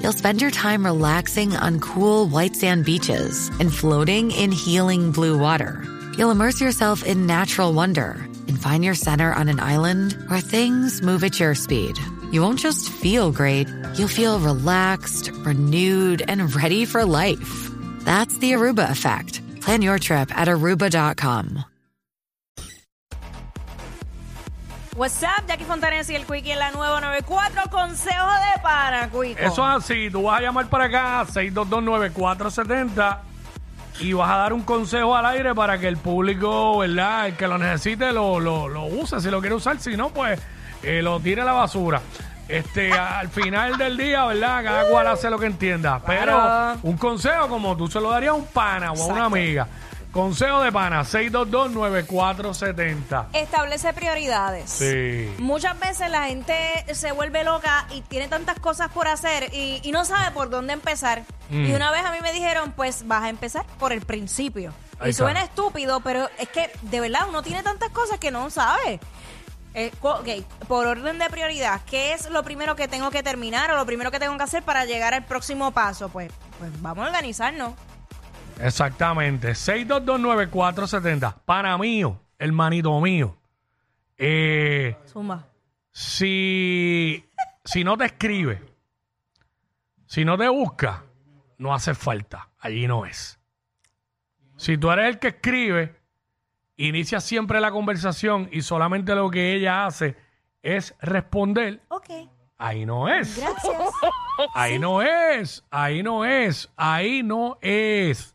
You'll spend your time relaxing on cool white sand beaches and floating in healing blue water. You'll immerse yourself in natural wonder and find your center on an island where things move at your speed. You won't just feel great, you'll feel relaxed, renewed, and ready for life. That's the Aruba effect. Plan your trip at aruba.com. What's up, Jackie Fontanes y el Quickie en la nueva 94, consejo de pana, Quico. Eso es así, tú vas a llamar para acá 6229470 y vas a dar un consejo al aire para que el público, ¿verdad? El que lo necesite lo, lo, lo use, si lo quiere usar, si no, pues eh, lo tire a la basura. Este, al final del día, ¿verdad? Cada cual hace lo que entienda. Pero Claro. un consejo como tú se lo darías a un pana o a una amiga. Consejo de pana, 6229470. Establece prioridades. Sí. Muchas veces la gente se vuelve loca y tiene tantas cosas por hacer y, y no sabe por dónde empezar. Mm. Y una vez a mí me dijeron, pues vas a empezar por el principio. Ahí y suena estúpido, pero es que de verdad uno tiene tantas cosas que no sabe. Eh, co- ok, por orden de prioridad, ¿qué es lo primero que tengo que terminar o lo primero que tengo que hacer para llegar al próximo paso? Pues, pues vamos a organizarnos. Exactamente. 6229470. Pana mío, hermanito mío. Eh, Zumba. si, si no te escribe, si no te busca, no hace falta. Allí no es. Si tú eres el que escribe, inicia siempre la conversación y solamente lo que ella hace es responder. Ok, Ahí no es. gracias. Ahí no es. Ahí no es. Ahí no es.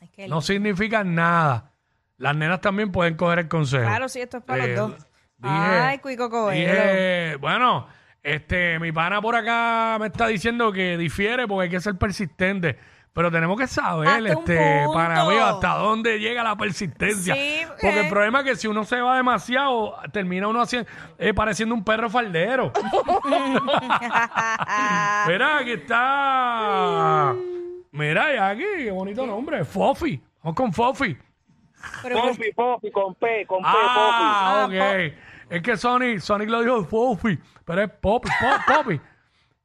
Es que No significa nada. Las nenas también pueden coger el consejo. Claro, sí, esto es para Eh, los dos. dije- Ay, Cuico Coelho. Dije, bueno, este, mi pana por acá me está diciendo que difiere porque hay que ser persistente. Pero tenemos que saber, Hasta un este, punto. para mí, hasta dónde llega la persistencia. Sí, porque eh. el problema es que si uno se va demasiado, termina uno haciendo, eh, pareciendo un perro faldero. Mira, aquí está. Mira, aquí, qué bonito nombre, Fofi. Vamos con Fofi. Pero, pues, Pofi, Pofi, con P, con P, Ah, Ah, ok. Es que Sonic, Sonic lo dijo Fofi, pero es Poppy, Po- Poppy.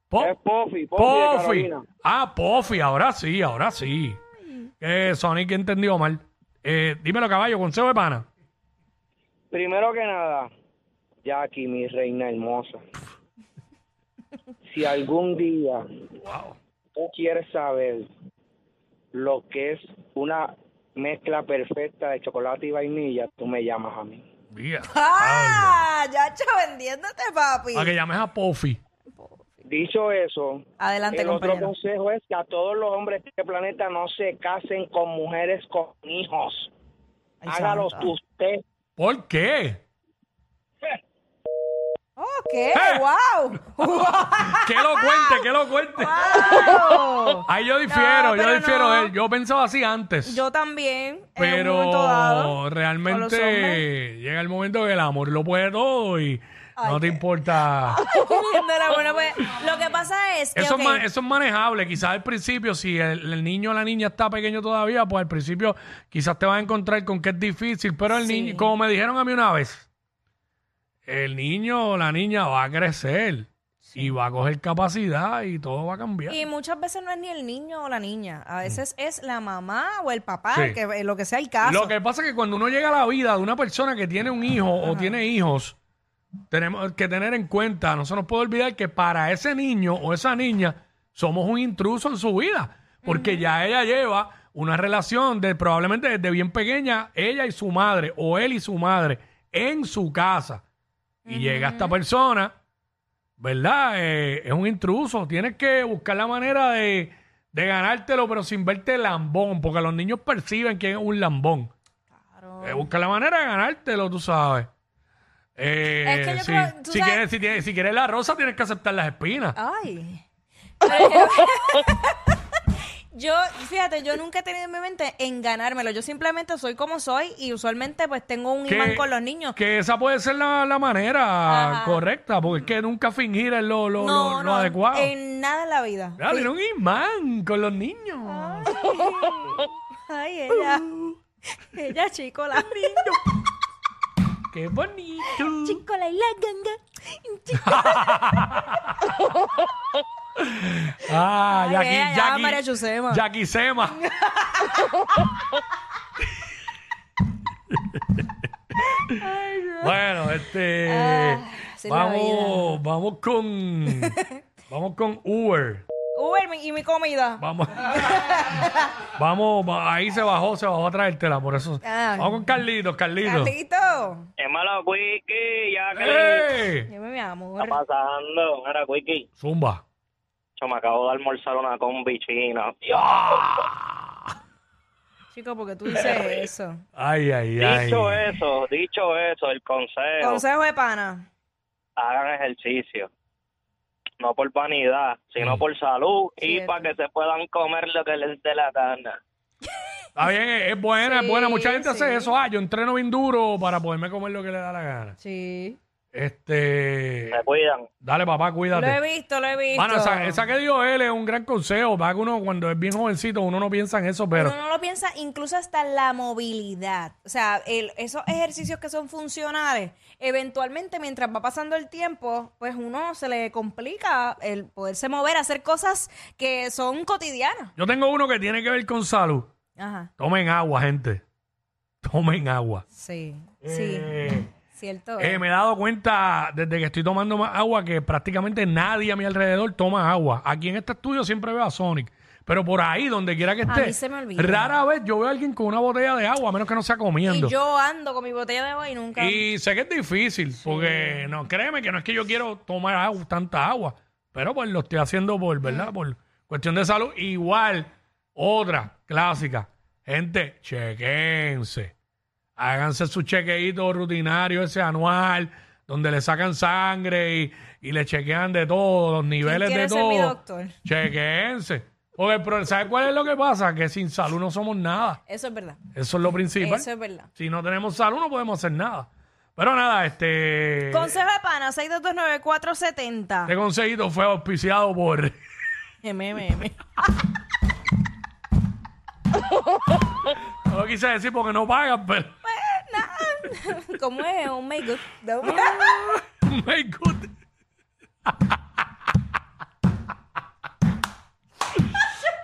Po- Pofi. Es Pofi, Pofi de Pofi. Carolina. Ah, Pofi, ahora sí, ahora sí. Eh, Sonic entendió mal. Eh, dímelo, caballo, consejo de pana. Primero que nada, Jackie, mi reina hermosa. Si algún día Wow. Tú quieres saber lo que es una mezcla perfecta de chocolate y vainilla, tú me llamas a mí. Mira. ¡Ah! Ya, hecho, vendiéndote, papi. Para que llames a Pofi. Dicho eso, Adelante, el otro consejo es que a todos los hombres de este planeta no se casen con mujeres con hijos. Ay, Hágalo santo. usted. ¿Por qué? Oh, ¿qué? ¡Eh! ¡Wow! Que lo cuente, que lo cuente. ¡Wow! Ahí yo difiero, No, yo pero difiero no. de él. Yo pensaba así antes. Yo también. en un pero momento dado, con los realmente llega el momento que el amor lo puede todo y no te importa. Bueno, pues, lo que pasa es que. Eso, ok, es, ma- eso es manejable. Quizás al principio, si el, el niño o la niña está pequeño todavía, pues al principio quizás te vas a encontrar con que es difícil. Pero el niño, como me dijeron a mí una vez, el niño o la niña va a crecer y va a coger capacidad y todo va a cambiar. Y muchas veces no es ni el niño o la niña. A veces es la mamá o el papá, Sí. que, lo que sea el caso. Lo que pasa es que cuando uno llega a la vida de una persona que tiene un hijo o tiene hijos, tenemos que tener en cuenta, no se nos puede olvidar que para ese niño o esa niña somos un intruso en su vida, porque ya ella lleva una relación de probablemente desde bien pequeña, ella y su madre o él y su madre en su casa. Y llega esta persona, ¿verdad? Eh, es un intruso, tienes que buscar la manera de, de ganártelo, pero sin verte lambón, porque los niños perciben que es un lambón. Claro. Eh, busca la manera de ganártelo, tú sabes. Eh, Es que yo sí. creo- tú si, sabes- quieres, si, tienes- si quieres la rosa, tienes que aceptar las espinas. Ay. Pero es que- yo, fíjate, yo nunca he tenido en mi mente en ganármelo. Yo simplemente soy como soy y usualmente pues tengo un imán con los niños. Que esa puede ser la, la manera Ajá. correcta, porque es que nunca fingir es lo, lo, lo- lo adecuado. En nada en la vida. Ya, tiene un imán con los niños. Ay, ella. Ella, chico, la Qué bonito. Chico, la y la ganga. Chico. Ah, Ay, Jackie, ella, Jackie, María Chusema. Jackie Sema. bueno, este. Ah, vamos, vamos con. vamos con Uber. Uber mi- y mi comida. Vamos. vamos, va- ahí se bajó, se bajó a traértela, por eso. Ah. Vamos con Carlitos, Carlitos. Carlito. Llámalo, Wiki, ya que ¡Eh! Dime, mi amor. está pasando. Mira, Wiki, Zumba. Me acabo de almorzar una combi china. Chico, porque tú dices eso. Ay, ay, ay. Dicho eso, dicho eso, el consejo, Consejo de pana. hagan ejercicio. No por vanidad, sino Mm. por salud y Cierto. para que se puedan comer lo que les dé la gana. Está bien, es, es buena, es buena. Mucha gente hace eso. Ah, yo entreno bien duro para poderme comer lo que le da la gana. Sí. Este. Se cuidan. Dale, papá, Lo cuídate. he visto, lo he visto. Bueno, esa, esa que dio él es un gran consejo. Va que uno, cuando es bien jovencito, uno no piensa en eso, pero. Uno no lo piensa, incluso hasta la movilidad. O sea, el- esos ejercicios que son funcionales, eventualmente mientras va pasando el tiempo, pues uno se le complica el poderse mover, hacer cosas que son cotidianas. Yo tengo uno que tiene que ver con salud. Ajá, Tomen agua, gente. Tomen agua. sí, sí, Eh, cierto. eh, me he dado cuenta desde que estoy tomando más agua que prácticamente nadie a mi alrededor toma agua. Aquí en este estudio siempre veo a Sonic. Pero por ahí, donde quiera que esté, mí se me olvida. rara vez yo veo a alguien con una botella de agua, a menos que no sea comiendo. y yo ando con mi botella de agua y nunca... Y sé que es difícil, porque no, créeme que no es que yo quiero tomar agua, tanta agua, pero pues lo estoy haciendo por, ¿verdad? Por cuestión de salud. Igual, otra clásica. Gente, chequense. Háganse su chequeíto rutinario ese anual, donde le sacan sangre y, y le chequean de todo, los niveles de ser mi todo. doctor? Chequense. Porque, pero, ¿sabes cuál es lo que pasa? Que sin salud no somos nada. Eso es verdad. Eso es lo principal. Eso es verdad. Si no tenemos salud, no podemos hacer nada. Pero nada, este. Consejo de pana, 6229470. Este consejito fue auspiciado por. MMM. No lo quise decir porque no pagan, pero. ¿Cómo es? Un make good. No. My good.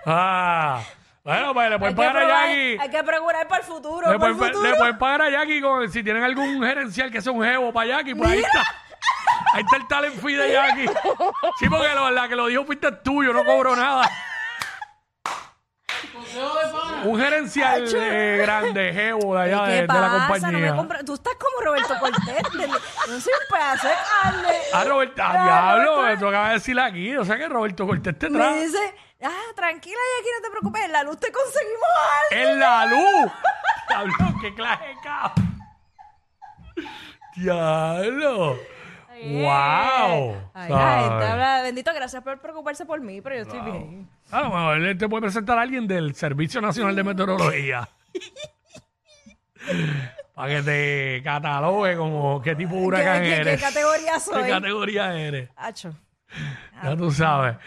ah. Bueno, pues le Hay pueden que, pagar a probar- Jackie. hay que procurar para el futuro. Le para el pueden, futuro. le pueden pagar a Jackie con, si tienen algún gerencial que sea un jevo para Jackie, pues ahí está. Ahí está el talent fee de Jackie. Sí, porque lo- la que lo dijo fuiste tú, yo no cobro nada. Un gerencial eh, grande, jevo de allá ¿Qué de, de la pasa? No me compañía. compra- Tú estás como Roberto Cortés. de- No soy un pedazo de carne. Ah, Roberto, ah, diablo, Roberto- eso acaba de decir aquí. O sea que Roberto Cortés te Me trae dice, ah, tranquila, y aquí no te preocupes. En la luz te conseguimos algo. en la luz. Diablo, qué clase de cabrón. Diablo. Wow. Ay, la gente ¿Sabes? habla, bendito, gracias por preocuparse por mí, pero yo estoy bien. A lo mejor él te puede presentar a alguien del Servicio Nacional de Meteorología. Para que te catalogue como qué tipo de huracán ¿Qué- qué- qué eres. categoría soy? ¿Qué categoría eres? Hacho. Ya tú sabes.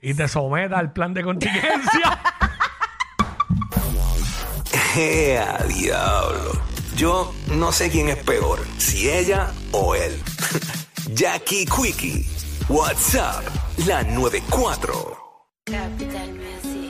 Y te someta al plan de contingencia. ¡Ea, diablo! Yo no sé quién es peor, si ella o él. Jackie Quickie, WhatsApp, la 94. Capital